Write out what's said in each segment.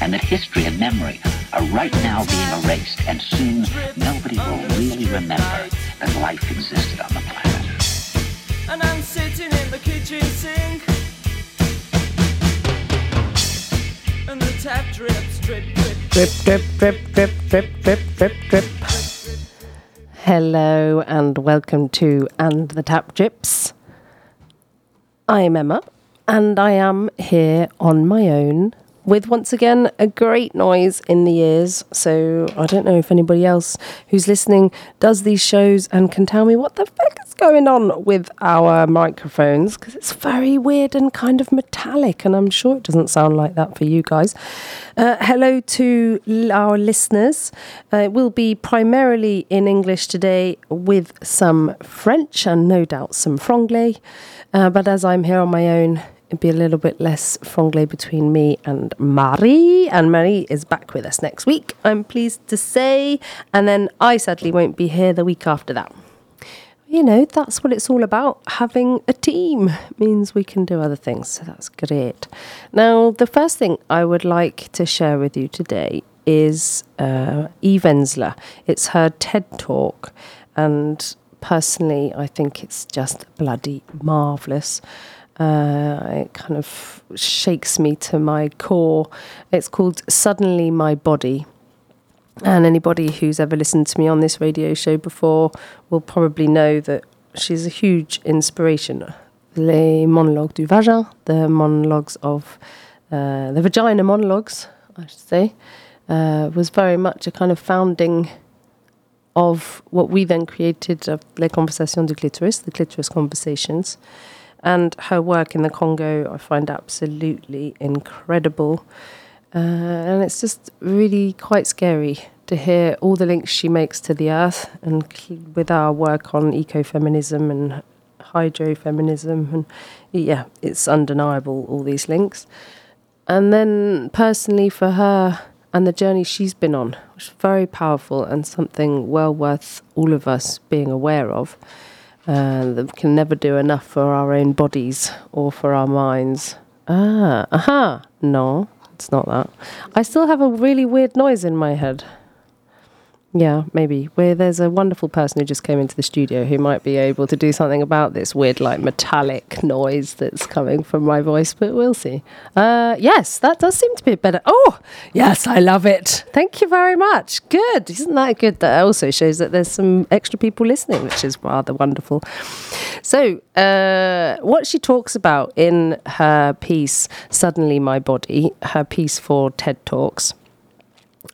and that history and memory are right now being erased, and soon nobody will really remember that life existed on the planet. And I'm sitting in the kitchen sink. And the tap drips, drip, drip, Drip, drip, drip, drip, drip, drip, drip, drip. Hello and welcome to And the Tap Drips. I'm Emma and I am here on my own with once again a great noise in the ears. So I don't know if anybody else who's listening does these shows and can tell me what the fuck is going on with our microphones because it's very weird and kind of metallic, and I'm sure it doesn't sound like that for you guys. Uh, hello to our listeners. Uh, it will be primarily in English today with some French and no doubt some franglais. Uh, but as I'm here on my own, it'd be a little bit less franglais between me and Marie. And Marie is back with us next week, I'm pleased to say. And then I sadly won't be here the week after that. You know, that's what it's all about. Having a team means we can do other things. So that's great. Now, the first thing I would like to share with you today is uh, Eve Ensler. It's her TED talk. And personally, I think it's just bloody marvellous. Uh, it kind of shakes me to my core. It's called Suddenly My Body. And anybody who's ever listened to me on this radio show before will probably know that she's a huge inspiration. Les monologues du vagin, the monologues of uh, the vagina monologues, I should say, uh, was very much a kind of founding of what we then created of Les Conversations du Clitoris, the clitoris conversations. And her work in the Congo, I find absolutely incredible. Uh, and it's just really quite scary to hear all the links she makes to the earth and with our work on ecofeminism and hydrofeminism. And yeah, it's undeniable, all these links. and then personally for her and the journey she's been on, which is very powerful and something well worth all of us being aware of. Uh, that we can never do enough for our own bodies or for our minds. Ah, aha, no, it's not that. I still have a really weird noise in my head. Yeah, maybe. Where there's a wonderful person who just came into the studio who might be able to do something about this weird, like metallic noise that's coming from my voice, but we'll see. Uh, yes, that does seem to be a better. Oh, yes, I love it. Thank you very much. Good. Isn't that good? That also shows that there's some extra people listening, which is rather wonderful. So, uh, what she talks about in her piece, Suddenly My Body, her piece for TED Talks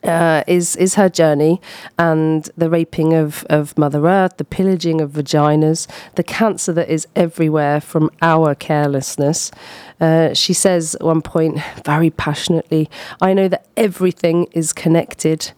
uh, is is her journey and the raping of, of Mother Earth, the pillaging of vaginas, the cancer that is everywhere from our carelessness. Uh, she says at one point, very passionately, I know that everything is connected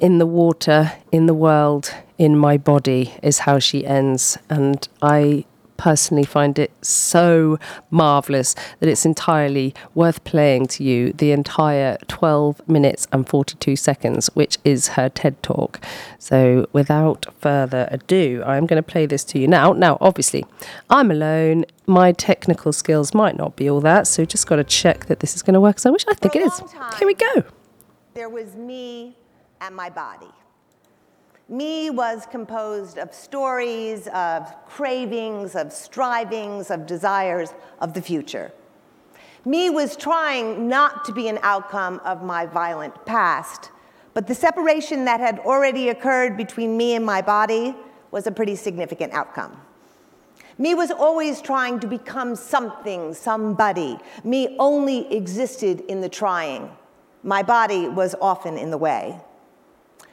in the water, in the world, in my body, is how she ends. And I personally find it so marvellous that it's entirely worth playing to you the entire 12 minutes and 42 seconds, which is her TED talk. So, without further ado, I'm going to play this to you now. Now, obviously, I'm alone. My technical skills might not be all that, so just got to check that this is going to work. So, I wish I think it is. Here we go. There was me and my body. Me was composed of stories, of cravings, of strivings, of desires of the future. Me was trying not to be an outcome of my violent past, but the separation that had already occurred between me and my body was a pretty significant outcome. Me was always trying to become something, somebody. Me only existed in the trying. My body was often in the way.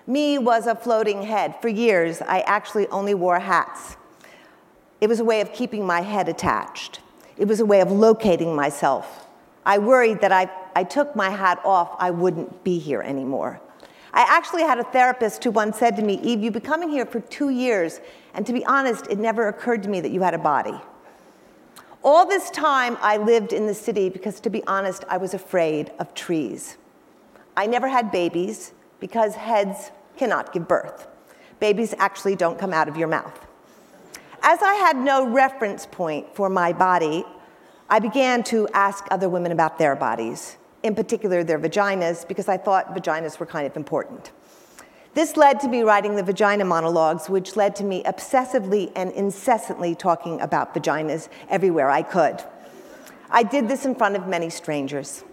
Me was a floating head. For years, I actually only wore hats. It was a way of keeping my head attached. It was a way of locating myself. I worried that I, I took my hat off, I wouldn't be here anymore. I actually had a therapist who once said to me, Eve, you've been coming here for two years, and to be honest, it never occurred to me that you had a body. All this time, I lived in the city because, to be honest, I was afraid of trees. I never had babies because heads cannot give birth. Babies actually don't come out of your mouth. As I had no reference point for my body, I began to ask other women about their bodies, in particular their vaginas, because I thought vaginas were kind of important. This led to me writing the vagina monologues, which led to me obsessively and incessantly talking about vaginas everywhere I could. I did this in front of many strangers.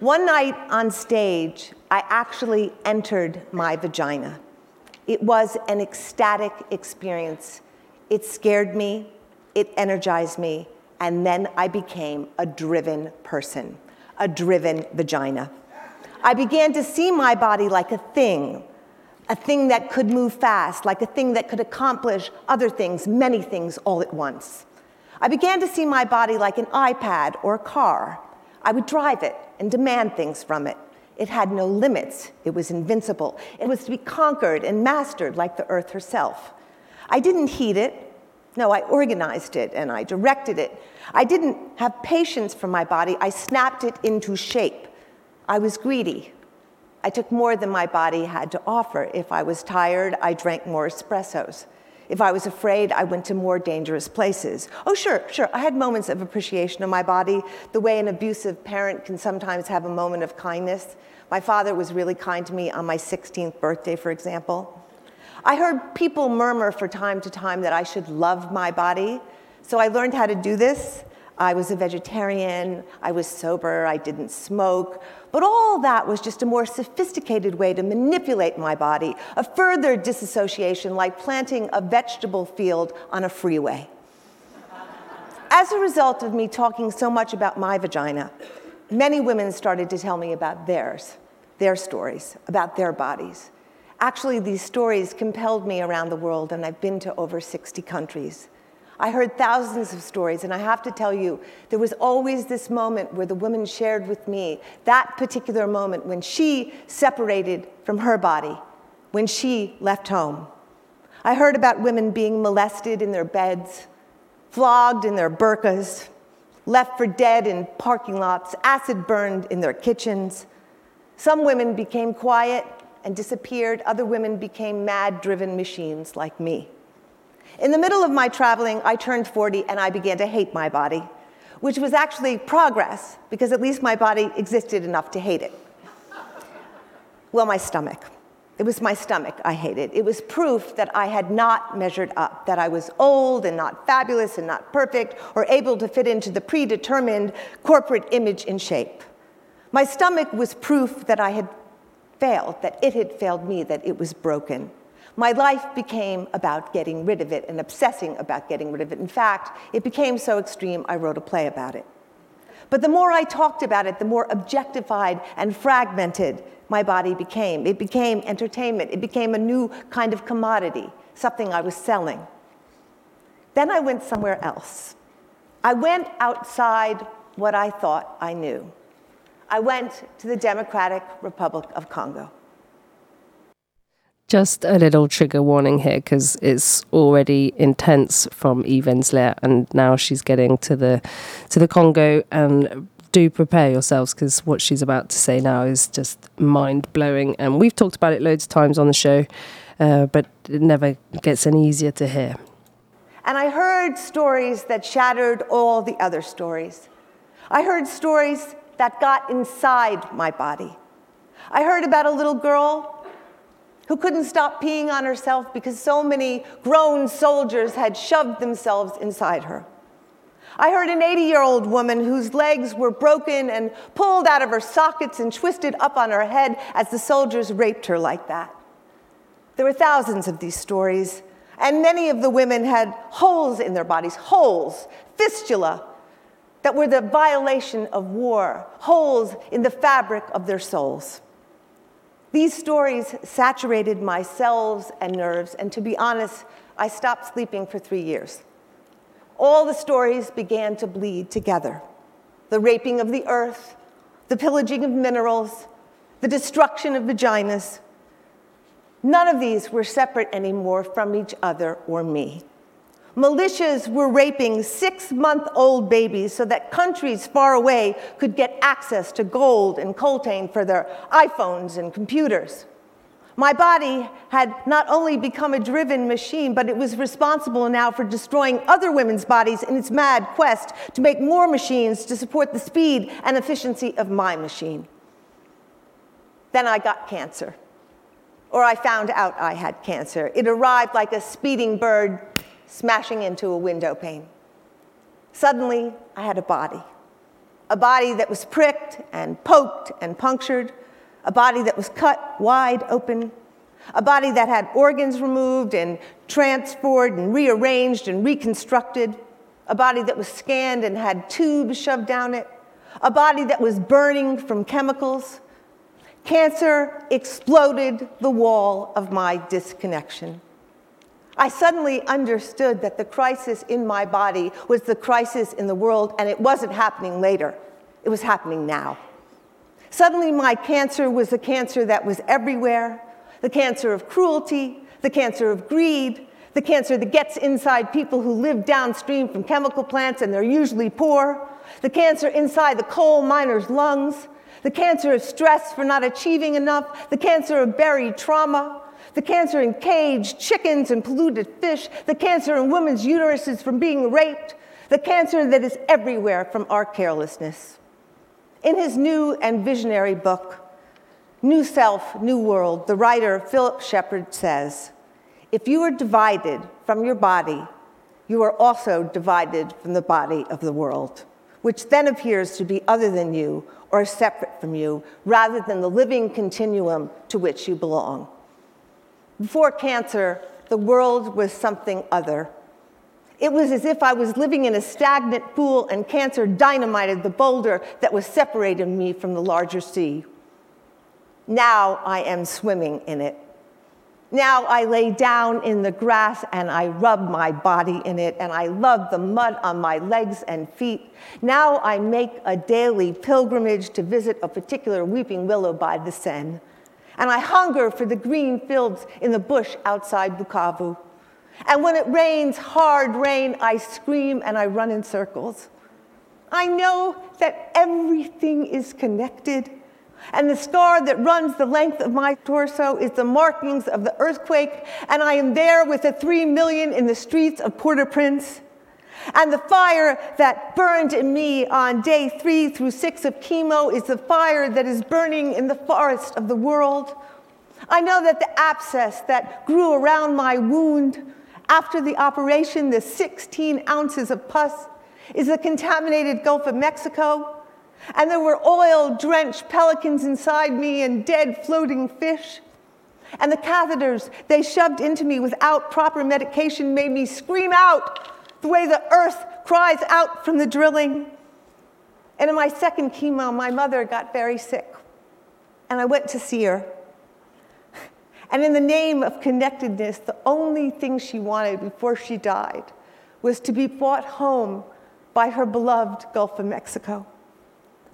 One night on stage, I actually entered my vagina. It was an ecstatic experience. It scared me, it energized me, and then I became a driven person, a driven vagina. I began to see my body like a thing, a thing that could move fast, like a thing that could accomplish other things, many things all at once. I began to see my body like an iPad or a car. I would drive it and demand things from it. It had no limits. It was invincible. It was to be conquered and mastered like the earth herself. I didn't heed it. No, I organized it and I directed it. I didn't have patience for my body. I snapped it into shape. I was greedy. I took more than my body had to offer. If I was tired, I drank more espressos. If I was afraid, I went to more dangerous places. Oh, sure, sure. I had moments of appreciation of my body, the way an abusive parent can sometimes have a moment of kindness. My father was really kind to me on my 16th birthday, for example. I heard people murmur for time to time that I should love my body, so I learned how to do this. I was a vegetarian, I was sober, I didn't smoke. But all that was just a more sophisticated way to manipulate my body, a further disassociation like planting a vegetable field on a freeway. As a result of me talking so much about my vagina, many women started to tell me about theirs, their stories, about their bodies. Actually, these stories compelled me around the world, and I've been to over 60 countries. I heard thousands of stories, and I have to tell you, there was always this moment where the woman shared with me that particular moment when she separated from her body, when she left home. I heard about women being molested in their beds, flogged in their burqas, left for dead in parking lots, acid burned in their kitchens. Some women became quiet and disappeared, other women became mad driven machines like me. In the middle of my traveling, I turned 40 and I began to hate my body, which was actually progress because at least my body existed enough to hate it. Well, my stomach. It was my stomach I hated. It was proof that I had not measured up, that I was old and not fabulous and not perfect or able to fit into the predetermined corporate image and shape. My stomach was proof that I had failed, that it had failed me, that it was broken. My life became about getting rid of it and obsessing about getting rid of it. In fact, it became so extreme, I wrote a play about it. But the more I talked about it, the more objectified and fragmented my body became. It became entertainment, it became a new kind of commodity, something I was selling. Then I went somewhere else. I went outside what I thought I knew. I went to the Democratic Republic of Congo. Just a little trigger warning here because it's already intense from Eve Ensler, and now she's getting to the to the Congo. And do prepare yourselves because what she's about to say now is just mind blowing. And we've talked about it loads of times on the show, uh, but it never gets any easier to hear. And I heard stories that shattered all the other stories. I heard stories that got inside my body. I heard about a little girl who couldn't stop peeing on herself because so many grown soldiers had shoved themselves inside her. I heard an 80 year old woman whose legs were broken and pulled out of her sockets and twisted up on her head as the soldiers raped her like that. There were thousands of these stories, and many of the women had holes in their bodies, holes, fistula, that were the violation of war, holes in the fabric of their souls. These stories saturated my cells and nerves, and to be honest, I stopped sleeping for three years. All the stories began to bleed together the raping of the earth, the pillaging of minerals, the destruction of vaginas. None of these were separate anymore from each other or me. Militias were raping six month old babies so that countries far away could get access to gold and coltan for their iPhones and computers. My body had not only become a driven machine, but it was responsible now for destroying other women's bodies in its mad quest to make more machines to support the speed and efficiency of my machine. Then I got cancer, or I found out I had cancer. It arrived like a speeding bird smashing into a window pane. Suddenly, I had a body. A body that was pricked and poked and punctured, a body that was cut wide open, a body that had organs removed and transferred and rearranged and reconstructed, a body that was scanned and had tubes shoved down it, a body that was burning from chemicals. Cancer exploded the wall of my disconnection. I suddenly understood that the crisis in my body was the crisis in the world, and it wasn't happening later, it was happening now. Suddenly, my cancer was the cancer that was everywhere. The cancer of cruelty, the cancer of greed, the cancer that gets inside people who live downstream from chemical plants and they're usually poor, the cancer inside the coal miner's lungs, the cancer of stress for not achieving enough, the cancer of buried trauma, the cancer in caged chickens and polluted fish, the cancer in women's uteruses from being raped, the cancer that is everywhere from our carelessness. In his new and visionary book, New Self, New World, the writer Philip Shepherd says, If you are divided from your body, you are also divided from the body of the world, which then appears to be other than you or separate from you, rather than the living continuum to which you belong. Before cancer, the world was something other. It was as if I was living in a stagnant pool and cancer dynamited the boulder that was separating me from the larger sea. Now I am swimming in it. Now I lay down in the grass and I rub my body in it, and I love the mud on my legs and feet. Now I make a daily pilgrimage to visit a particular weeping willow by the Seine and I hunger for the green fields in the bush outside Bukavu. And when it rains hard rain, I scream and I run in circles. I know that everything is connected. And the scar that runs the length of my torso is the markings of the earthquake, and I am there with the three million in the streets of Port au Prince. And the fire that burned in me on day three through six of chemo is the fire that is burning in the forest of the world. I know that the abscess that grew around my wound after the operation, the 16 ounces of pus, is the contaminated Gulf of Mexico. And there were oil drenched pelicans inside me and dead floating fish. And the catheters they shoved into me without proper medication made me scream out the way the earth cries out from the drilling. And in my second chemo, my mother got very sick. And I went to see her. And in the name of connectedness, the only thing she wanted before she died was to be brought home by her beloved Gulf of Mexico.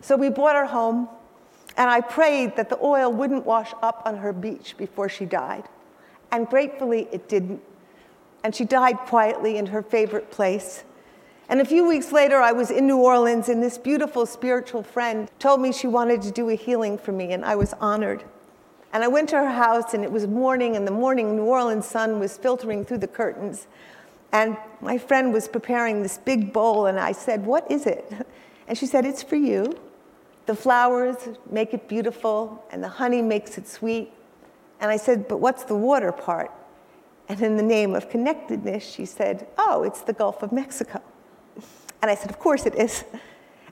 So we brought her home, and I prayed that the oil wouldn't wash up on her beach before she died. And gratefully, it didn't. And she died quietly in her favorite place. And a few weeks later, I was in New Orleans, and this beautiful spiritual friend told me she wanted to do a healing for me, and I was honored. And I went to her house, and it was morning, and the morning New Orleans sun was filtering through the curtains. And my friend was preparing this big bowl, and I said, What is it? And she said, It's for you. The flowers make it beautiful, and the honey makes it sweet. And I said, But what's the water part? And in the name of connectedness, she said, Oh, it's the Gulf of Mexico. And I said, Of course it is.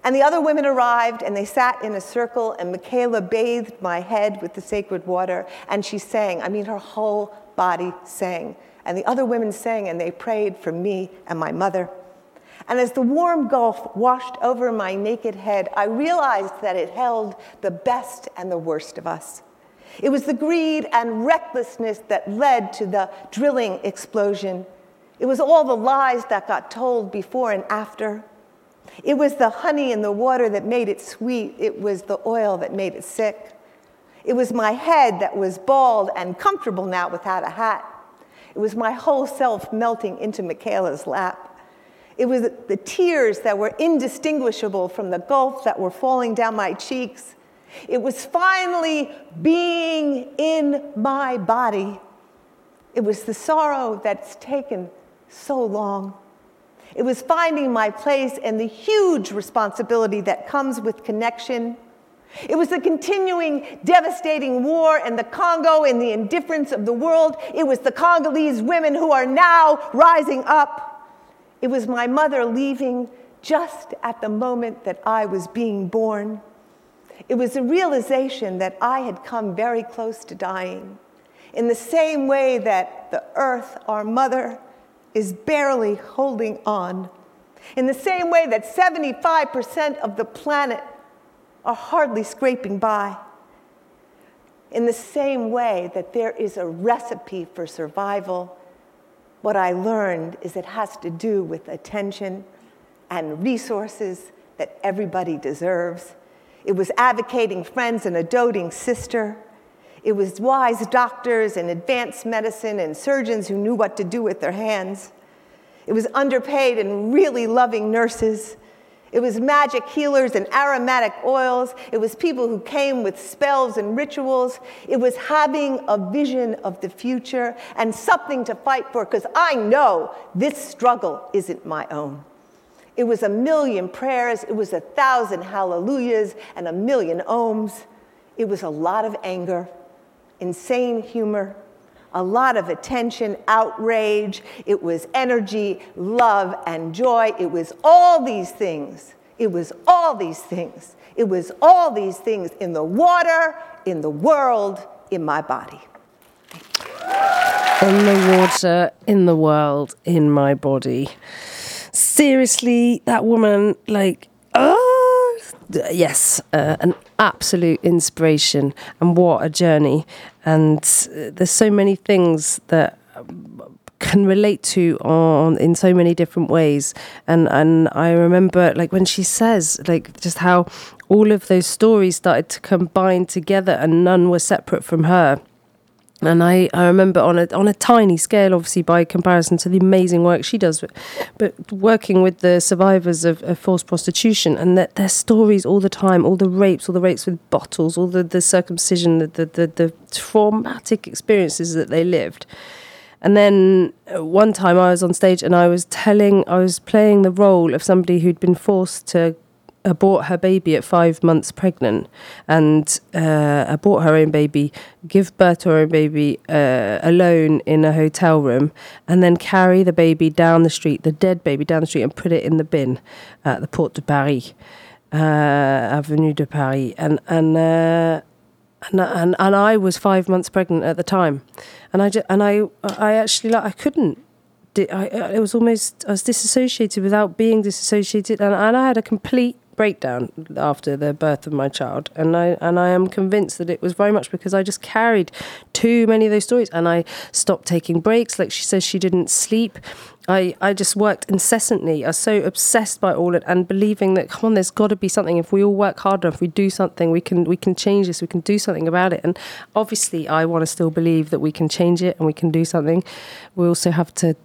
And the other women arrived, and they sat in a circle, and Michaela bathed my head with the sacred water, and she sang. I mean, her whole body sang. And the other women sang, and they prayed for me and my mother. And as the warm gulf washed over my naked head, I realized that it held the best and the worst of us. It was the greed and recklessness that led to the drilling explosion. It was all the lies that got told before and after. It was the honey in the water that made it sweet. It was the oil that made it sick. It was my head that was bald and comfortable now without a hat. It was my whole self melting into Michaela's lap. It was the tears that were indistinguishable from the gulf that were falling down my cheeks. It was finally being in my body. It was the sorrow that's taken so long. It was finding my place and the huge responsibility that comes with connection. It was the continuing devastating war in the Congo and the indifference of the world. It was the Congolese women who are now rising up. It was my mother leaving just at the moment that I was being born. It was a realization that I had come very close to dying. In the same way that the earth, our mother, is barely holding on. In the same way that 75% of the planet are hardly scraping by. In the same way that there is a recipe for survival what I learned is it has to do with attention and resources that everybody deserves. It was advocating friends and a doting sister. It was wise doctors and advanced medicine and surgeons who knew what to do with their hands. It was underpaid and really loving nurses. It was magic healers and aromatic oils. It was people who came with spells and rituals. It was having a vision of the future and something to fight for because I know this struggle isn't my own. It was a million prayers, it was a thousand hallelujahs and a million oms. It was a lot of anger, insane humor, a lot of attention, outrage. It was energy, love, and joy. It was all these things. It was all these things. It was all these things in the water, in the world, in my body. In the water, in the world, in my body. Seriously, that woman, like, oh, yes, uh, an absolute inspiration. And what a journey. And uh, there's so many things that can relate to on in so many different ways and and I remember like when she says like just how all of those stories started to combine together and none were separate from her And I, I remember on a on a tiny scale, obviously by comparison to the amazing work she does, but, but working with the survivors of, of forced prostitution and their, their stories all the time, all the rapes, all the rapes with bottles, all the, the circumcision, the, the, the, the traumatic experiences that they lived. And then uh, one time I was on stage and I was telling, I was playing the role of somebody who'd been forced to abort her baby at five months pregnant and uh, abort her own baby, give birth to her own baby uh, alone in a hotel room, and then carry the baby down the street, the dead baby down the street, and put it in the bin at the Porte de Paris, uh, Avenue de Paris. And, and, uh, and, and, and I was five months pregnant at the time. And I, just, and I, I actually, like, I couldn't I, it was almost I was disassociated without being disassociated, and, and I had a complete breakdown after the birth of my child and I and I am convinced that it was very much because I just carried too many of those stories and I stopped taking breaks like she says she didn't sleep I, I just worked incessantly. I was so obsessed by all it and believing that come on, there's got to be something. If we all work harder, if we do something, we can we can change this. We can do something about it. And obviously, I want to still believe that we can change it and we can do something. We also have to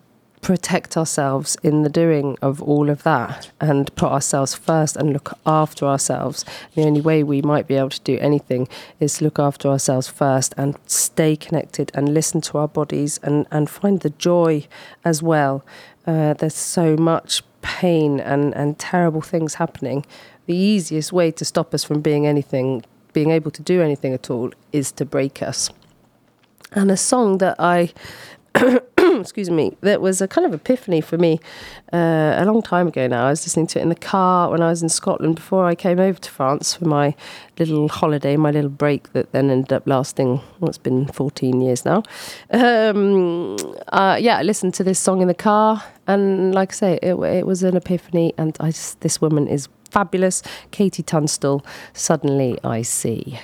protect ourselves in the doing of all of that and put ourselves first and look after ourselves. The only way we might be able to do anything is look after ourselves first and stay connected and listen to our bodies and, and find the joy as well. Uh, there's so much pain and, and terrible things happening. The easiest way to stop us from being anything, being able to do anything at all, is to break us. And a song that I excuse me, that was a kind of epiphany for me uh, a long time ago now. I was listening to it in the car when I was in Scotland before I came over to France for my little holiday, my little break that then ended up lasting, well, it's been 14 years now. Um, uh, yeah, I listened to this song in the car, and like I say, it, it was an epiphany, and I just, this woman is fabulous. KT Tunstall, Suddenly I See.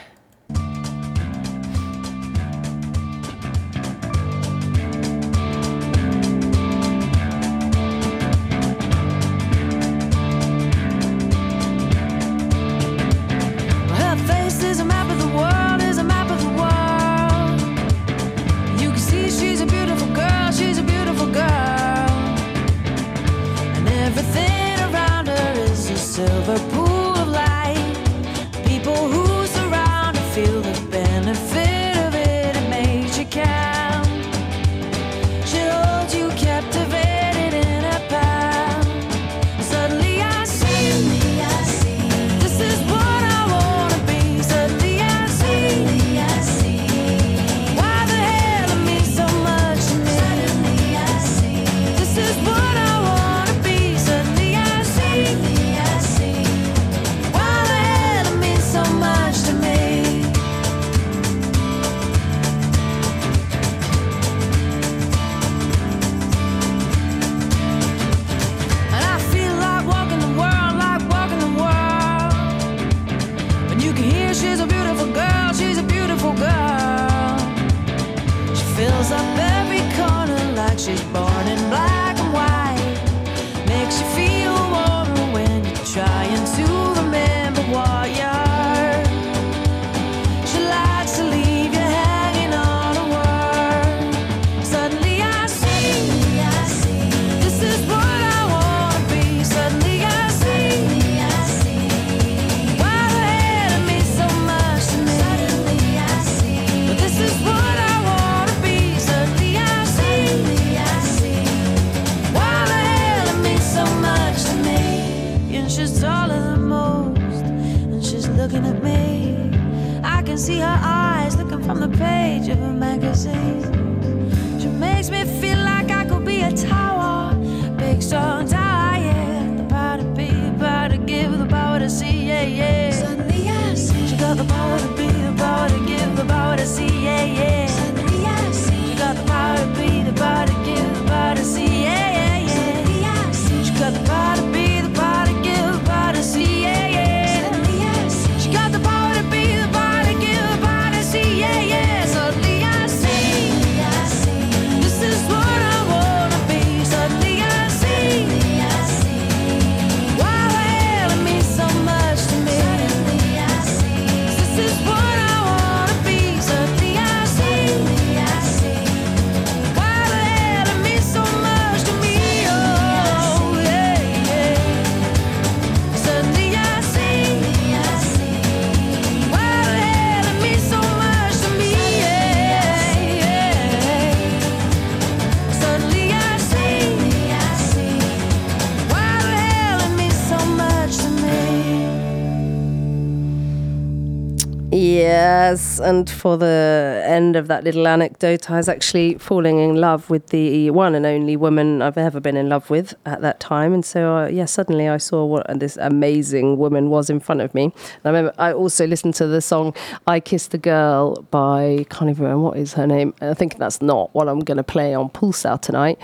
Yes, and for the end of that little anecdote, I was actually falling in love with the one and only woman I've ever been in love with at that time. And so, uh, yeah, suddenly I saw what this amazing woman was in front of me. And I remember I also listened to the song I Kissed a Girl by, can't even remember what is her name. I think that's not what I'm going to play on Pulsar tonight.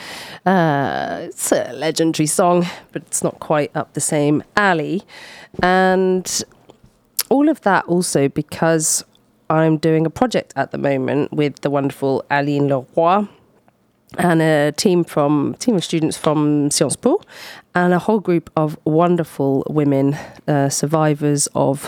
Uh, it's a legendary song, but it's not quite up the same alley. And all of that also because I'm doing a project at the moment with the wonderful Aline Leroy and a team from team of students from Sciences Po and a whole group of wonderful women uh, survivors of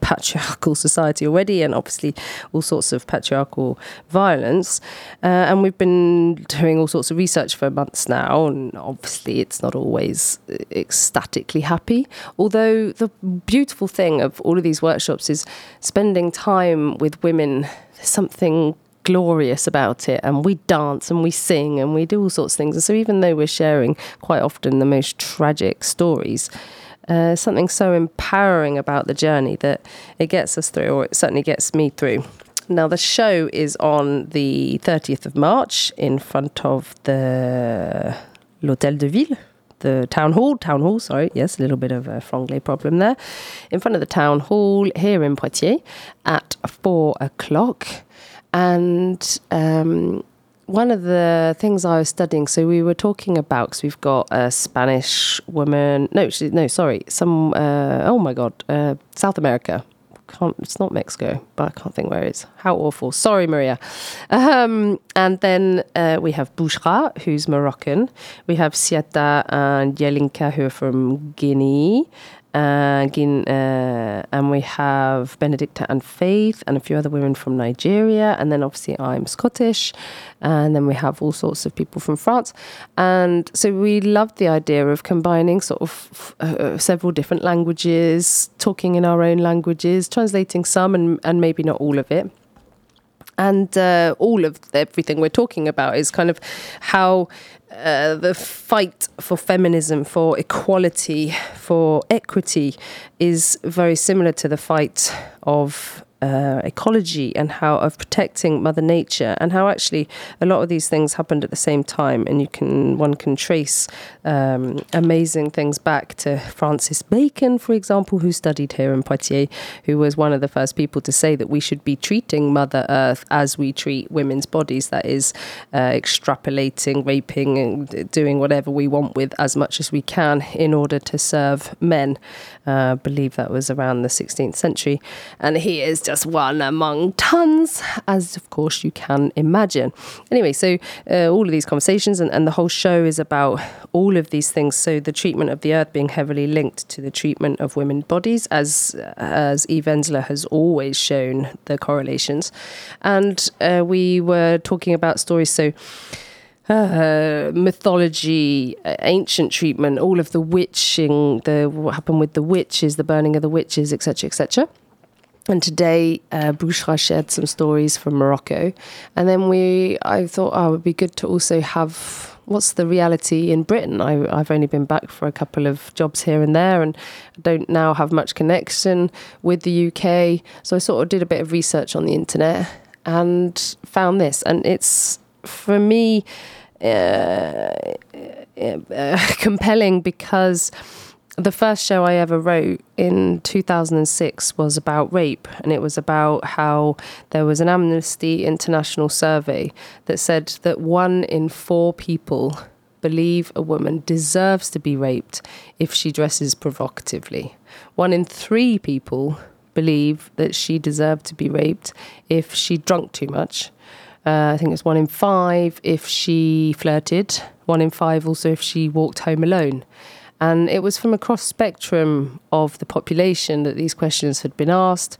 patriarchal society already and obviously all sorts of patriarchal violence. Uh, and we've been doing all sorts of research for months now and obviously it's not always ecstatically happy. Although the beautiful thing of all of these workshops is spending time with women there's something glorious about it and we dance and we sing and we do all sorts of things and so even though we're sharing quite often the most tragic stories uh, something so empowering about the journey that it gets us through or it certainly gets me through now the show is on the 30th of March in front of the l'Hôtel de Ville the town hall, town hall, sorry, yes, a little bit of a franglais problem there, in front of the town hall here in Poitiers at four o'clock. And um, one of the things I was studying, so we were talking about, because we've got a Spanish woman, no, she, no, sorry, some, uh, oh my God, uh, South America. Can't, it's not Mexico, but I can't think where it is. How awful. Sorry, Maria. Um, and then uh, we have Bouchra, who's Moroccan. We have Siata and Yelinka, who are from Guinea uh, uh, and we have Benedicta and Faith and a few other women from Nigeria. And then obviously I'm Scottish. And then we have all sorts of people from France. And so we loved the idea of combining sort of uh, several different languages, talking in our own languages, translating some and, and maybe not all of it and uh, all of everything we're talking about is kind of how uh, the fight for feminism, for equality, for equity is very similar to the fight of uh, ecology and how of protecting Mother Nature and how actually a lot of these things happened at the same time, and you can one can trace um, amazing things back to Francis Bacon, for example, who studied here in Poitiers, who was one of the first people to say that we should be treating Mother Earth as we treat women's bodies, that is, uh, extrapolating, raping, and doing whatever we want with as much as we can in order to serve men. Uh, I believe that was around the 16th century, and he is just one among tons, as of course you can imagine. Anyway, so uh, all of these conversations and, and the whole show is about all of these things. So the treatment of the earth being heavily linked to the treatment of women's bodies, as as Eve Ensler has always shown the correlations. And uh, we were talking about stories. So. Uh, mythology, uh, ancient treatment, all of the witching, the what happened with the witches, the burning of the witches, etc., etc. And today, uh, Bouchra shared some stories from Morocco. And then we, I thought, oh, it would be good to also have what's the reality in Britain. I, I've only been back for a couple of jobs here and there, and don't now have much connection with the UK. So I sort of did a bit of research on the internet and found this. And it's, for me, uh, uh compelling because the first show I ever wrote in 2006 was about rape, and it was about how there was an Amnesty International survey that said that one in four people believe a woman deserves to be raped if she dresses provocatively. One in three people believe that she deserved to be raped if she drunk too much. Uh, I think it's one in five if she flirted, one in five also if she walked home alone. And it was from a cross spectrum of the population that these questions had been asked.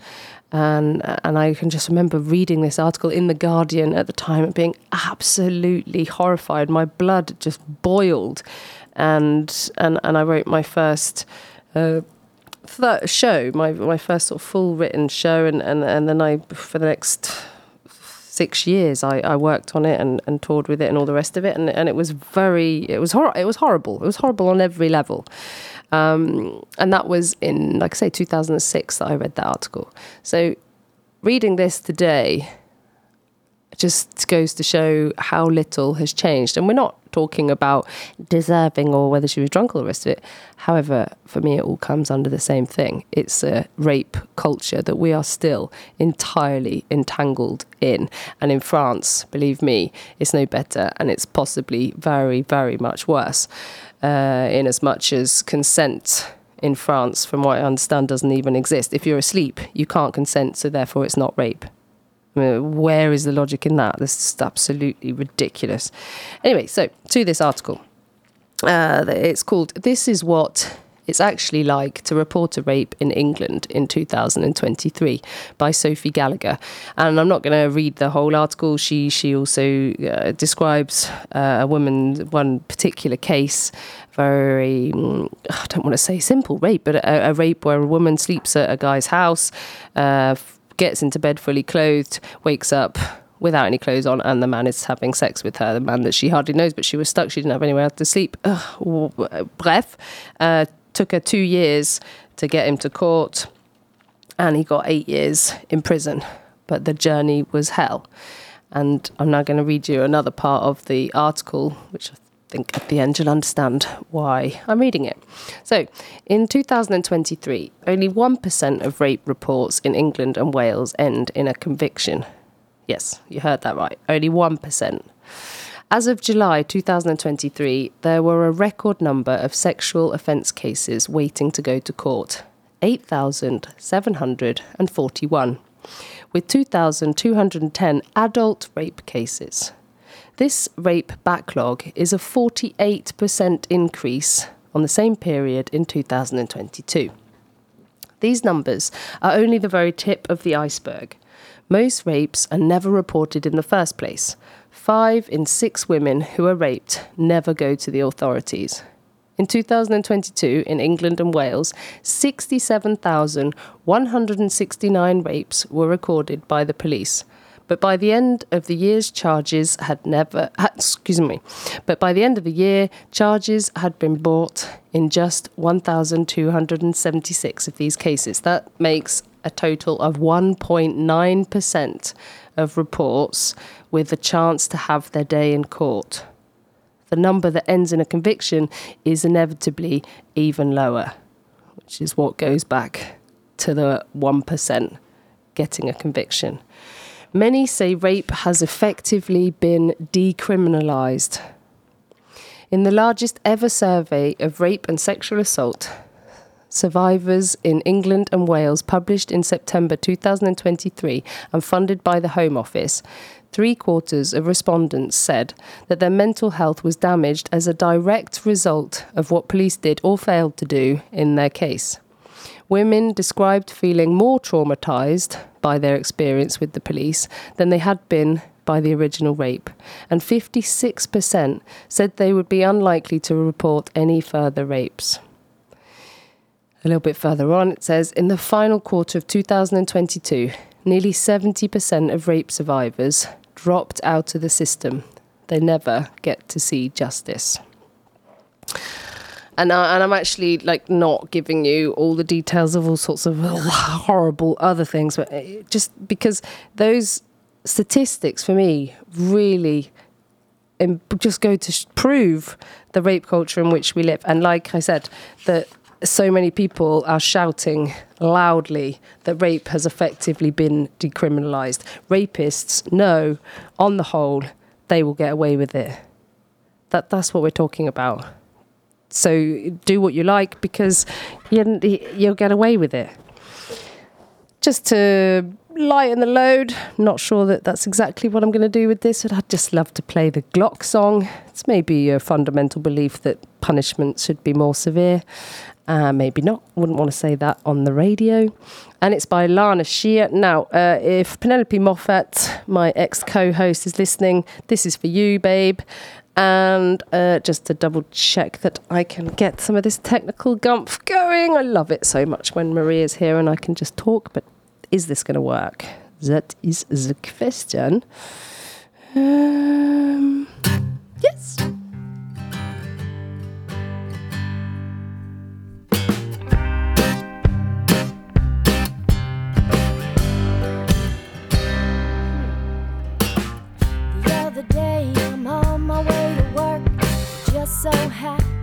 And, and I can just remember reading this article in The Guardian at the time and being absolutely horrified. My blood just boiled. And, and, and I wrote my first uh, show, my, my first sort of full written show. And, and, and then I, for the next six years I, I worked on it and, and toured with it and all the rest of it. And, and it was very it was hor- it was horrible. It was horrible on every level. Um, and that was in like I say 2006 that I read that article. So reading this today just goes to show how little has changed. And we're not talking about deserving or whether she was drunk or the rest of it. However, for me, it all comes under the same thing. It's a rape culture that we are still entirely entangled in. And in France, believe me, it's no better and it's possibly very, very much worse. Uh, in as much as consent in France, from what I understand, doesn't even exist. If you're asleep, you can't consent, so therefore it's not rape. Where is the logic in that? This is absolutely ridiculous. Anyway, so to this article. Uh, it's called This is What It's Actually Like to Report a Rape in England in 2023 by Sophie Gallagher. And I'm not going to read the whole article. She, she also uh, describes uh, a woman, one particular case, very, mm, I don't want to say simple rape, but a, a rape where a woman sleeps at a guy's house. Gets into bed fully clothed, wakes up without any clothes on, and the man is having sex with her, the man that she hardly knows, but she was stuck. She didn't have anywhere else to sleep. Ugh, bref, uh, took her two years to get him to court, and he got eight years in prison. But the journey was hell. And I'm now going to read you another part of the article, which I think at the end you'll understand why I'm reading it. So, in 2023, only 1% of rape reports in England and Wales end in a conviction. Yes, you heard that right. Only 1%. As of July 2023, there were a record number of sexual offence cases waiting to go to court 8,741, with 2,210 adult rape cases. This rape backlog is a 48% increase on the same period in 2022. These numbers are only the very tip of the iceberg. Most rapes are never reported in the first place. Five in six women who are raped never go to the authorities. In 2022, in England and Wales, 67,169 rapes were recorded by the police, but by the end of the year's charges had never excuse me. But by the end of the year charges had been brought in just 1276 of these cases. That makes a total of 1.9% of reports with a chance to have their day in court. The number that ends in a conviction is inevitably even lower which is what goes back to the 1% getting a conviction Many say rape has effectively been decriminalised. In the largest ever survey of rape and sexual assault, survivors in England and Wales, published in September 2023 and funded by the Home Office, three quarters of respondents said that their mental health was damaged as a direct result of what police did or failed to do in their case. Women described feeling more traumatised by their experience with the police than they had been by the original rape, and 56% said they would be unlikely to report any further rapes. A little bit further on, it says In the final quarter of 2022, nearly 70% of rape survivors dropped out of the system. They never get to see justice and I, and I'm actually like not giving you all the details of all sorts of horrible other things, but eh, just because those statistics for me really just go to prove the rape culture in which we live. And like I said, that so many people are shouting loudly that rape has effectively been decriminalised. Rapists know, on the whole, they will get away with it. That that's what we're talking about. So do what you like because you, you'll get away with it. Just to lighten the load, not sure that that's exactly what I'm going to do with this, but I'd just love to play the Glock song. It's maybe a fundamental belief that punishment should be more severe. Uh, maybe not. Wouldn't want to say that on the radio. And it's by Lana Shia. Now, uh, if Penelope Moffat, my ex co host, is listening, this is for you, babe. And uh, just to double check that I can get some of this technical gumph going. I love it so much when Maria's here and I can just talk, but is this going to work? That is the question. Um, yes.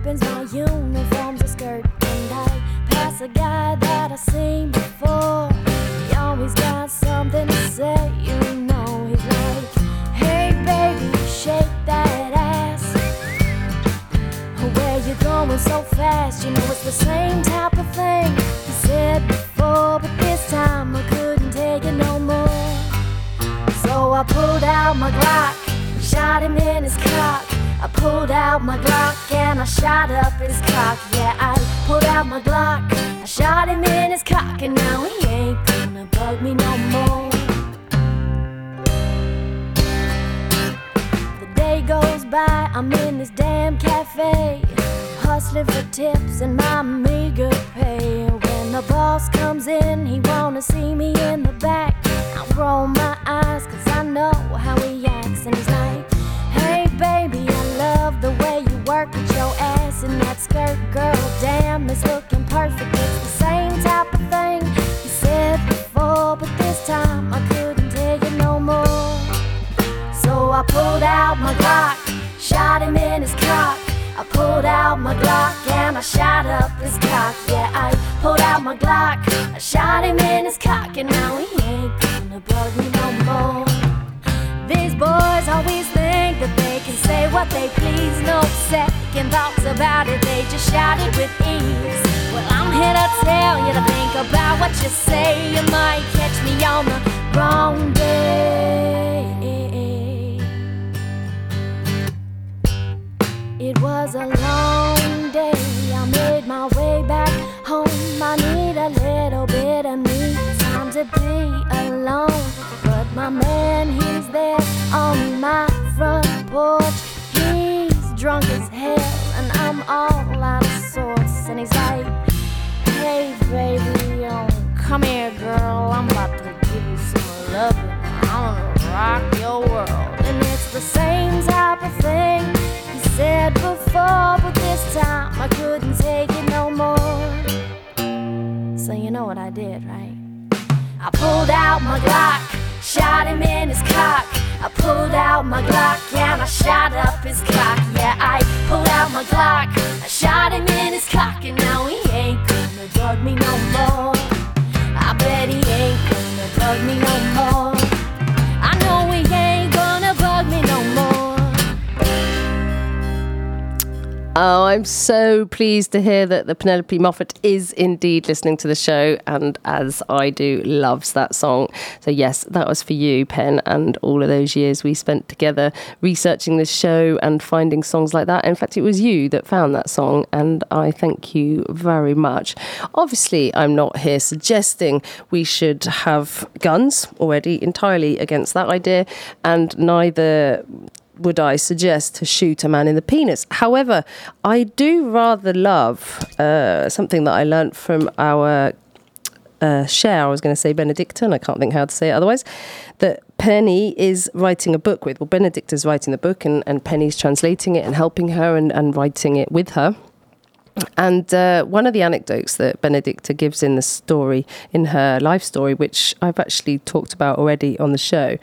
Happens, my uniform's a skirt, and I pass a guy that I've seen before. He always got something to say, you know. He's like, Hey baby, shake that ass. Oh, where you going so fast? You know it's the same type of thing he said before, but this time I couldn't take it no more. So I pulled out my Glock, shot him in his cock. I pulled out my Glock I shot up his cock. Yeah, I pulled out my Glock, I shot him in his cock, and now he ain't gonna bug me no more. The day goes by, I'm in this damn cafe, hustling for tips and my meager pay. When the boss comes in, he wanna see me in the back. I roll my eyes, cause I know how he acts, and he's like, work with your ass in that skirt, girl. Damn, it's looking perfect. It's the same type of thing he said before, but this time I couldn't take it no more. So I pulled out my Glock, shot him in his cock. I pulled out my Glock and I shot up his cock. Yeah, I pulled out my Glock, I shot him in his cock, and now he ain't gonna bug me no more. These boys always think that can say what they please, no second thoughts about it, they just shout it with ease. Well, I'm here to tell you to think about what you say. You might catch me on the wrong day. It was a long day. I made my way back home. I need a little bit of me time to be alone. But my man, he's there on my front porch. He's drunk as hell, and I'm all out of sorts. And he's like, Hey, baby, um, come here, girl. I'm about to give you some loving. I'm gonna rock your world. And it's the same type of thing he said before, but this time I couldn't take it no more. So you know what I did, right? I pulled out my Glock, shot him in his cock. I pulled out my Glock and I shot up his cock. Yeah, I pulled out my Glock, I shot him in his cock, and now he ain't gonna bug me no more. I bet he ain't gonna bug me no more. Oh, I'm so pleased to hear that the Penelope Moffat is indeed listening to the show and, as I do, loves that song. So, yes, that was for you, Pen, and all of those years we spent together researching this show and finding songs like that. In fact, it was you that found that song, and I thank you very much. Obviously, I'm not here suggesting we should have guns already, entirely against that idea, and neither would I suggest to shoot a man in the penis. However, I do rather love uh, something that I learnt from our uh. I was going to say Benedicta, and I can't think how to say it otherwise. That Penny is writing a book with. Well, Benedicta's writing the book, and, and Penny's translating it and helping her and, and writing it with her. And uh, one of the anecdotes that Benedicta gives in the story, in her life story, which I've actually talked about already on the show,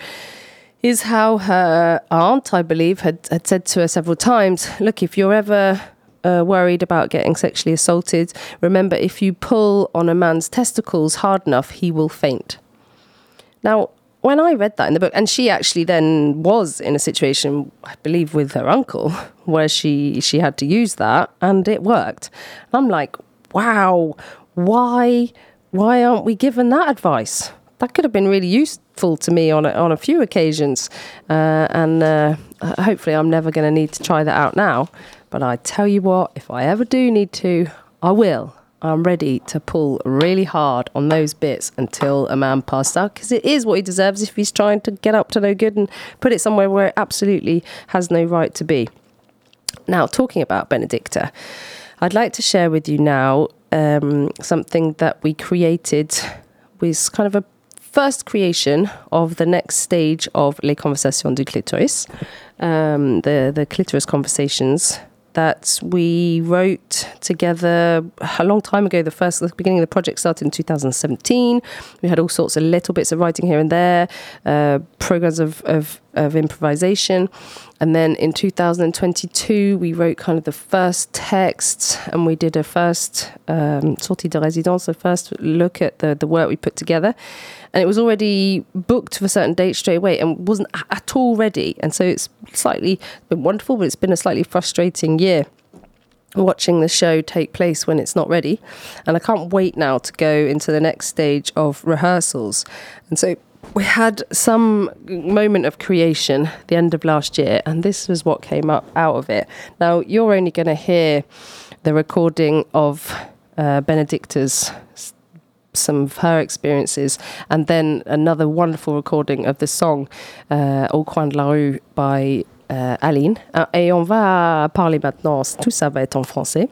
is how her aunt, I believe, had, had said to her several times Look, if you're ever uh, worried about getting sexually assaulted, remember if you pull on a man's testicles hard enough, he will faint. Now, when I read that in the book, and she actually then was in a situation, I believe, with her uncle, where she she had to use that, and it worked. And I'm like, wow, why why aren't we given that advice? That could have been really useful to me on a, on a few occasions, uh, and uh, hopefully, I'm never going to need to try that out now. But I tell you what, if I ever do need to, I will. I'm ready to pull really hard on those bits until a man passes out because it is what he deserves if he's trying to get up to no good and put it somewhere where it absolutely has no right to be. Now, talking about Benedicta, I'd like to share with you now um, something that we created was kind of a first creation of the next stage of Les Conversations du Clitoris, um, the, the clitoris conversations that we wrote together a long time ago. The first, the beginning of the project started in 2017. We had all sorts of little bits of writing here and there, uh, programs of, of of improvisation. And then in 2022, we wrote kind of the first text and we did a first um, sortie de résidence, the first look at the, the work we put together. And it was already booked for a certain date straight away and wasn't at all ready. And so it's slightly been wonderful, but it's been a slightly frustrating year watching the show take place when it's not ready. And I can't wait now to go into the next stage of rehearsals. And so we had some moment of creation the end of last year, and this was what came up out of it. Now, you're only going to hear the recording of uh, Benedicta's some of her experiences, and then another wonderful recording of the song uh, Au coin de la rue by uh, Aline. Uh, et on va parler maintenant, tout ça va être en français.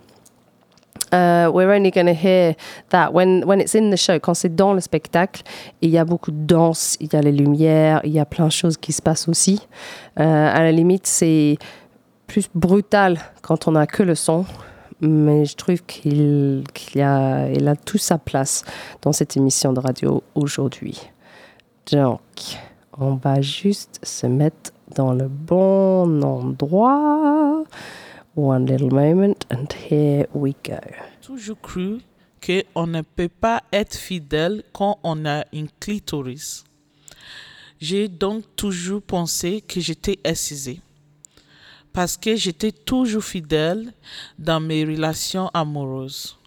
We're only going to hear that when, when it's in the show, quand c'est dans le spectacle, il y a beaucoup de danse, il y a les lumières, il y a plein de choses qui se passent aussi. À la limite, c'est plus brutal quand on n'a que le son, mais je trouve qu'il qu a, il a toute sa place dans cette émission de radio aujourd'hui. Donc, on va juste se mettre dans le bon endroit. One little moment, and here we go. Toujours cru qu'on ne peut pas être fidèle quand on a une clitoris. J'ai donc toujours pensé que j'étais excisée. Parce que j'étais toujours fidèle dans mes relations amoureuses.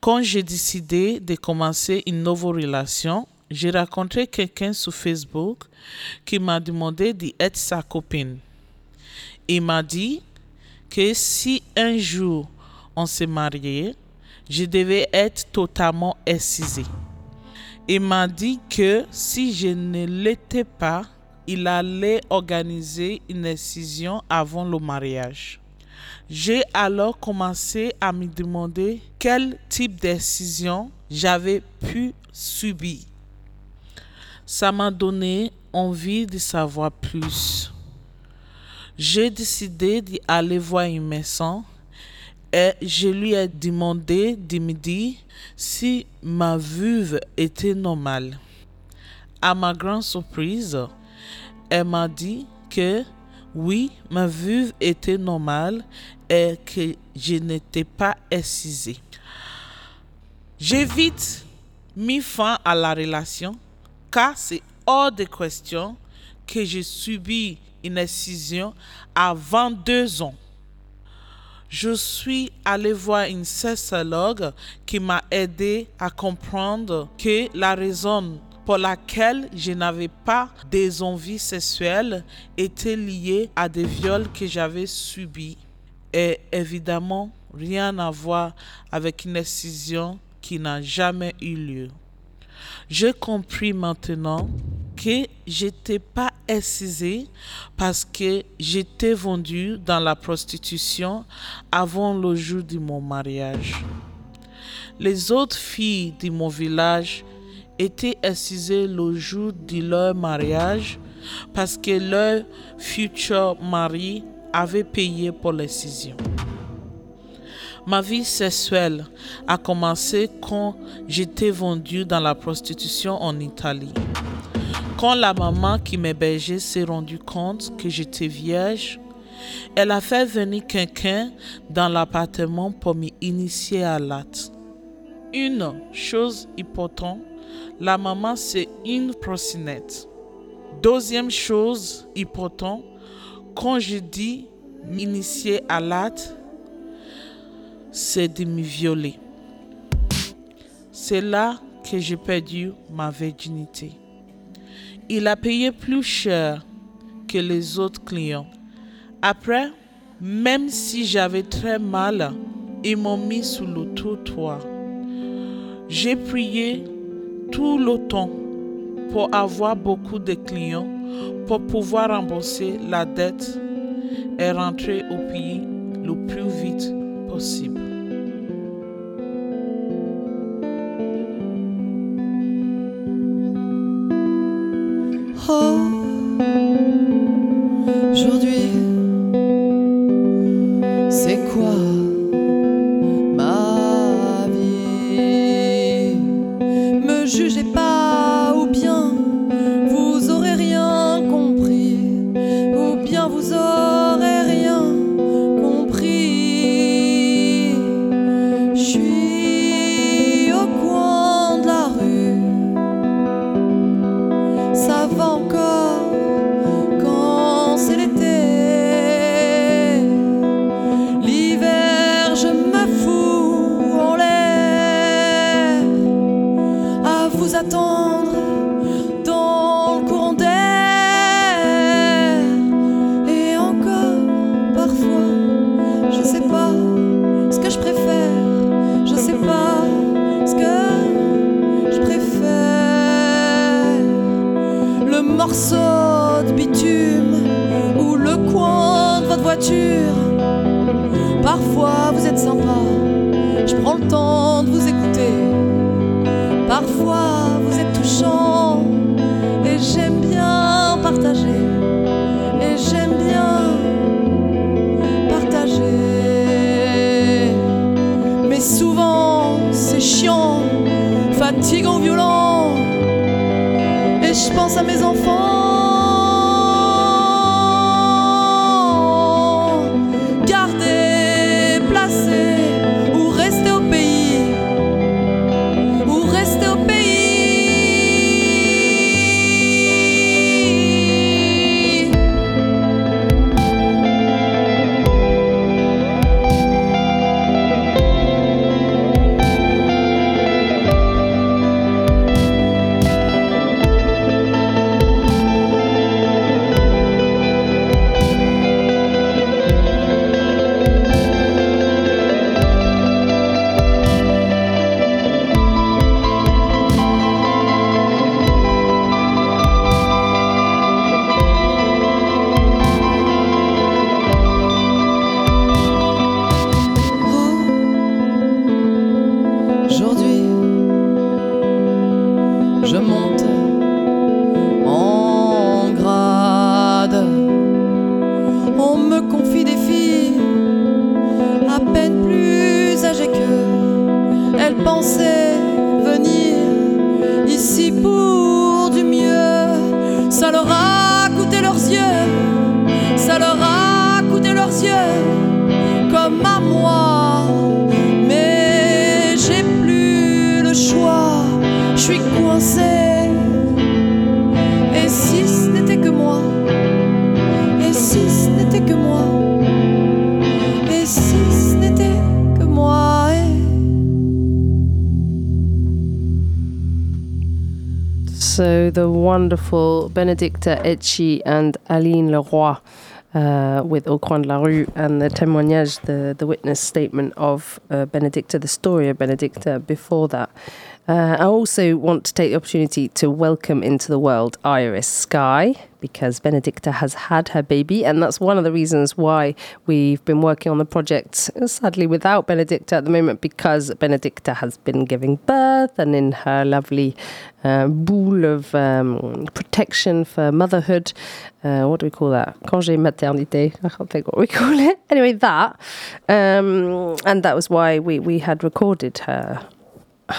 Quand j'ai décidé de commencer une nouvelle relation, j'ai rencontré quelqu'un sur Facebook qui m'a demandé d'être sa copine. Il m'a dit que si un jour on se mariait, je devais être totalement excisée. Il m'a dit que si je ne l'étais pas, il allait organiser une excision avant le mariage. J'ai alors commencé à me demander quel type d'excision j'avais pu subir. Ça m'a donné envie de savoir plus. J'ai décidé d'aller voir une maison et je lui ai demandé de me dire si ma vulve était normale. À ma grande surprise, elle m'a dit que oui, ma vulve était normale et que je n'étais pas excisée. J'ai vite mis fin à la relation car c'est hors de question que j'ai subi une excision à 22 ans. Je suis allé voir une sexologue qui m'a aidé à comprendre que la raison pour laquelle je n'avais pas des envies sexuelles était liée à des viols que j'avais subis et évidemment rien à voir avec une excision qui n'a jamais eu lieu. J'ai compris maintenant que j'étais pas excisée parce que j'étais vendue dans la prostitution avant le jour de mon mariage. Les autres filles de mon village étaient excisées le jour de leur mariage parce que leur futur mari avait payé pour l'excision. Ma vie sexuelle a commencé quand j'étais vendue dans la prostitution en Italie. Quand la maman qui m'hébergeait s'est rendue compte que j'étais vierge, elle a fait venir quelqu'un dans l'appartement pour m'initier à l'acte. Une chose importante, la maman c'est une procinette. Deuxième chose importante, quand je dis m'initier à l'acte, c'est de me violer. C'est là que j'ai perdu ma virginité. Il a payé plus cher que les autres clients. Après, même si j'avais très mal, ils m'ont mis sous le trottoir. J'ai prié tout le temps pour avoir beaucoup de clients, pour pouvoir rembourser la dette et rentrer au pays le plus vite possible. Oh, aujourd'hui, à mes enfants. So the wonderful Benedicta Etchi and Aline Leroy uh, with Au Coin de la Rue and the témoignage, the, the witness statement of uh, Benedicta, the story of Benedicta before that. Uh, I also want to take the opportunity to welcome into the world Iris Sky because Benedicta has had her baby, and that's one of the reasons why we've been working on the project, sadly without Benedicta at the moment, because Benedicta has been giving birth and in her lovely uh, boule of um, protection for motherhood. Uh, what do we call that? Congé maternité. I can't think what we call it. Anyway, that. Um, and that was why we, we had recorded her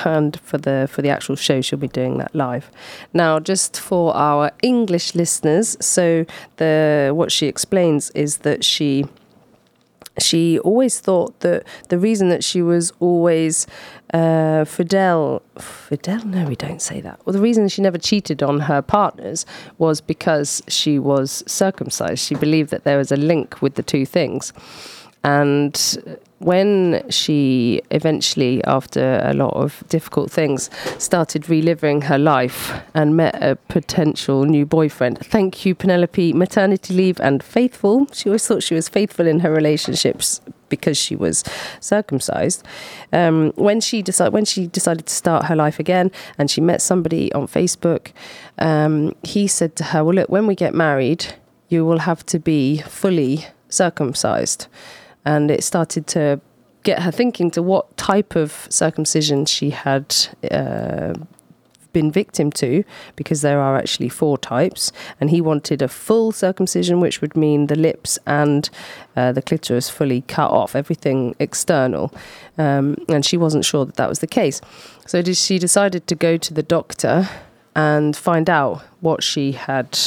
and for the for the actual show she'll be doing that live now just for our english listeners so the what she explains is that she she always thought that the reason that she was always uh, Fidel, Fidel, no, we don't say that. Well, the reason she never cheated on her partners was because she was circumcised. She believed that there was a link with the two things. And when she eventually, after a lot of difficult things, started reliving her life and met a potential new boyfriend, thank you, Penelope, maternity leave and faithful. She always thought she was faithful in her relationships because she was circumcised. Um, when she decided when she decided to start her life again, and she met somebody on Facebook, um, he said to her, "Well, look, when we get married, you will have to be fully circumcised." And it started to get her thinking to what type of circumcision she had uh, been victim to, because there are actually four types. And he wanted a full circumcision, which would mean the lips and uh, the clitoris fully cut off, everything external. Um, and she wasn't sure that that was the case. So she decided to go to the doctor and find out what she had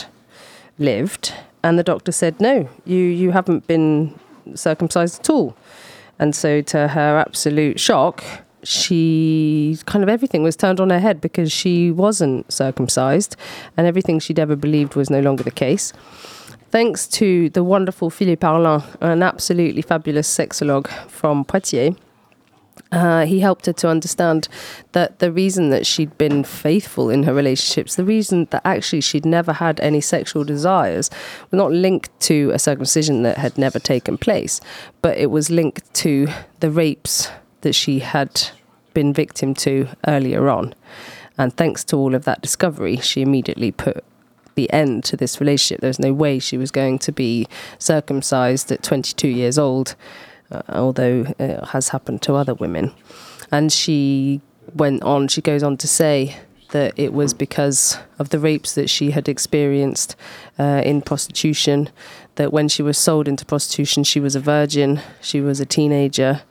lived. And the doctor said, no, you, you haven't been circumcised at all. And so, to her absolute shock, she kind of everything was turned on her head because she wasn't circumcised and everything she'd ever believed was no longer the case. Thanks to the wonderful Philippe Arlin, an absolutely fabulous sexologue from Poitiers, uh, he helped her to understand that the reason that she'd been faithful in her relationships, the reason that actually she'd never had any sexual desires, was not linked to a circumcision that had never taken place, but it was linked to the rapes that she had been victim to earlier on. And thanks to all of that discovery, she immediately put the end to this relationship. There was no way she was going to be circumcised at 22 years old although it has happened to other women. And she went on, she goes on to say that it was because of the rapes that she had experienced uh, in prostitution, that when she was sold into prostitution, she was a virgin, she was a teenager,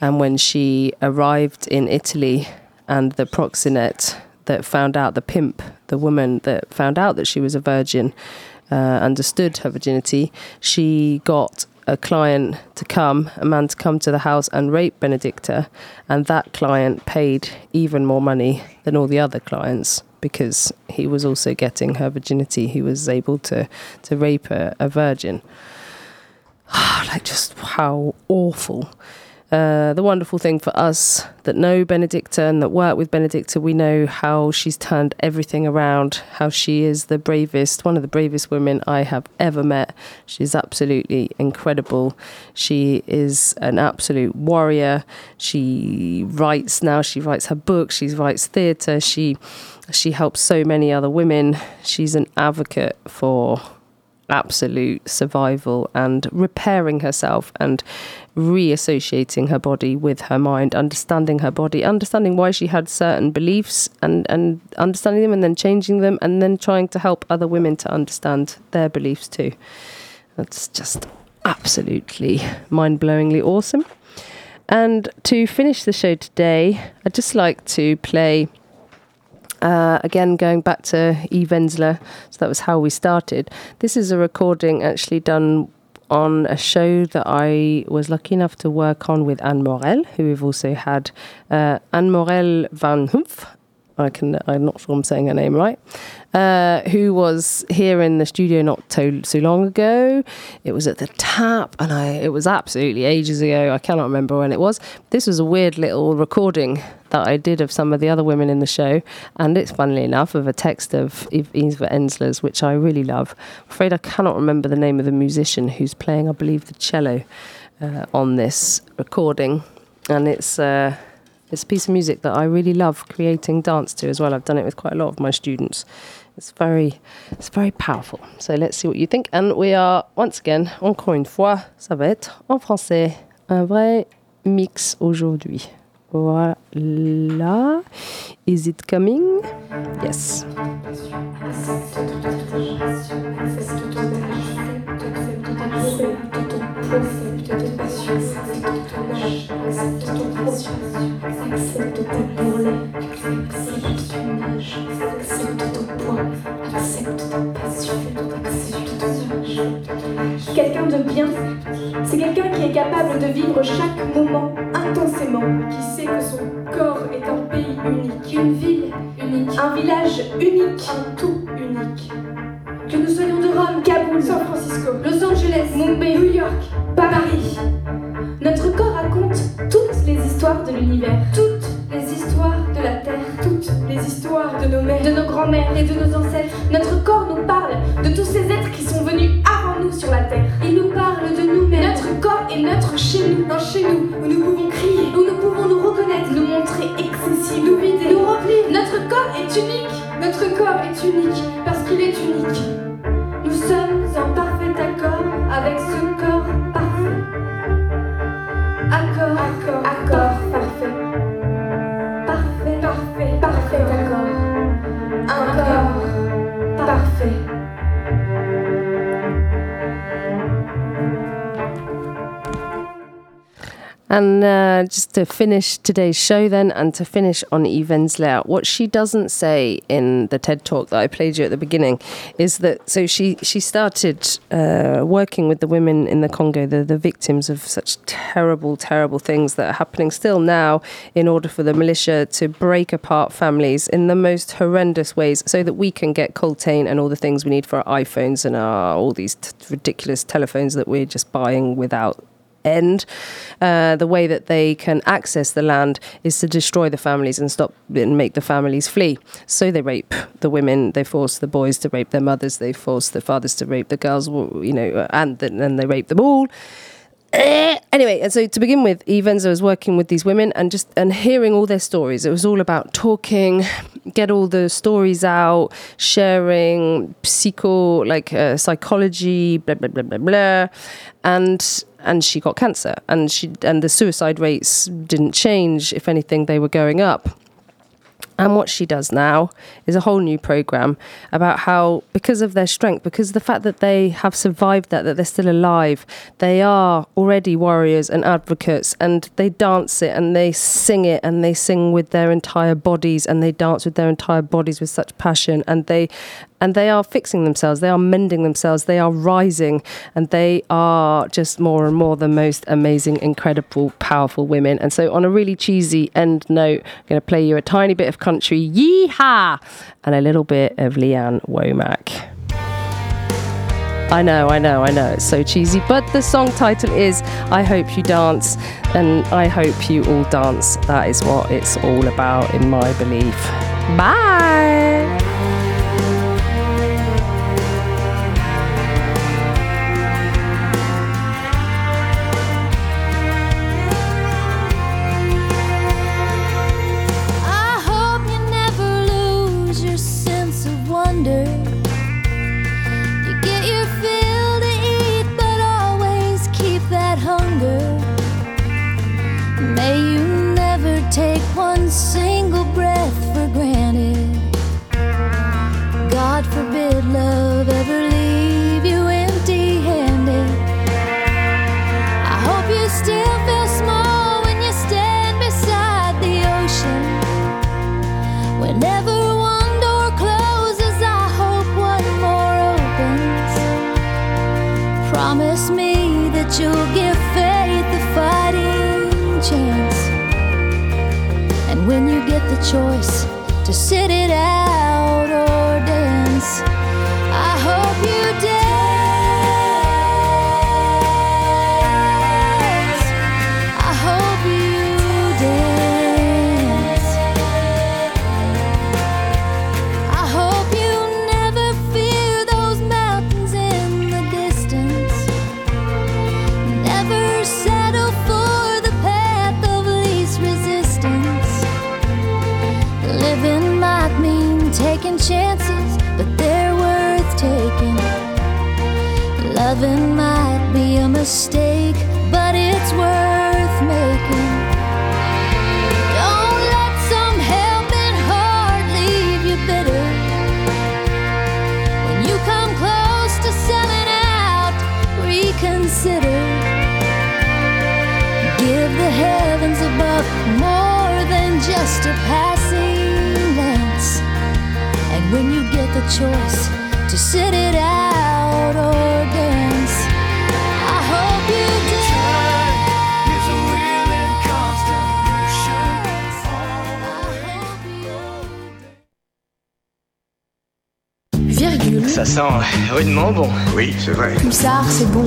and when she arrived in Italy and the proxenet that found out, the pimp, the woman that found out that she was a virgin, uh, understood her virginity, she got a client to come, a man to come to the house and rape Benedicta, and that client paid even more money than all the other clients because he was also getting her virginity. He was able to to rape a, a virgin. like just how awful uh, the wonderful thing for us that know Benedicta and that work with Benedicta, we know how she's turned everything around, how she is the bravest, one of the bravest women I have ever met. She's absolutely incredible. She is an absolute warrior. She writes now, she writes her books, she writes theatre, she she helps so many other women. She's an advocate for absolute survival and repairing herself and reassociating her body with her mind, understanding her body, understanding why she had certain beliefs and, and understanding them and then changing them and then trying to help other women to understand their beliefs too. That's just absolutely mind blowingly awesome. And to finish the show today, I'd just like to play uh, again, going back to Eve Ensler, so that was how we started. This is a recording actually done on a show that I was lucky enough to work on with Anne Morel, who we've also had. Uh, Anne Morel van Humph, I can, I'm not sure I'm saying her name right, uh, who was here in the studio not so long ago. It was at the tap, and I it was absolutely ages ago. I cannot remember when it was. This was a weird little recording that I did of some of the other women in the show, and it's funnily enough of a text of Eva Ensler's, which I really love. I'm afraid I cannot remember the name of the musician who's playing, I believe, the cello uh, on this recording, and it's. Uh, it's a piece of music that I really love creating dance to as well. I've done it with quite a lot of my students. It's very, it's very powerful. So let's see what you think. And we are once again, encore une fois, ça va être en français, un vrai mix aujourd'hui. Voilà. Is it coming? Yes. To finish today's show, then, and to finish on layout, what she doesn't say in the TED talk that I played you at the beginning is that so she she started uh, working with the women in the Congo, the the victims of such terrible, terrible things that are happening still now, in order for the militia to break apart families in the most horrendous ways, so that we can get coltan and all the things we need for our iPhones and our all these t- ridiculous telephones that we're just buying without end. Uh, the way that they can access the land is to destroy the families and stop and make the families flee. So they rape the women, they force the boys to rape their mothers, they force the fathers to rape the girls, you know, and then they rape them all. Eh, anyway, and so to begin with, Eve Ensler was working with these women and just and hearing all their stories. It was all about talking, get all the stories out, sharing psycho like uh, psychology, blah blah blah blah blah, and and she got cancer and she and the suicide rates didn't change. If anything, they were going up. And what she does now is a whole new program about how, because of their strength, because the fact that they have survived that, that they're still alive, they are already warriors and advocates, and they dance it and they sing it and they sing with their entire bodies and they dance with their entire bodies with such passion and they and they are fixing themselves, they are mending themselves, they are rising, and they are just more and more the most amazing, incredible, powerful women. And so, on a really cheesy end note, I'm going to play you a tiny bit of country, yeehaw, and a little bit of Lee Ann Womack. I know, I know, I know. It's so cheesy. But the song title is I Hope You Dance, and I hope you all dance. That is what it's all about, in my belief. Bye.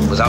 Virgule. Ça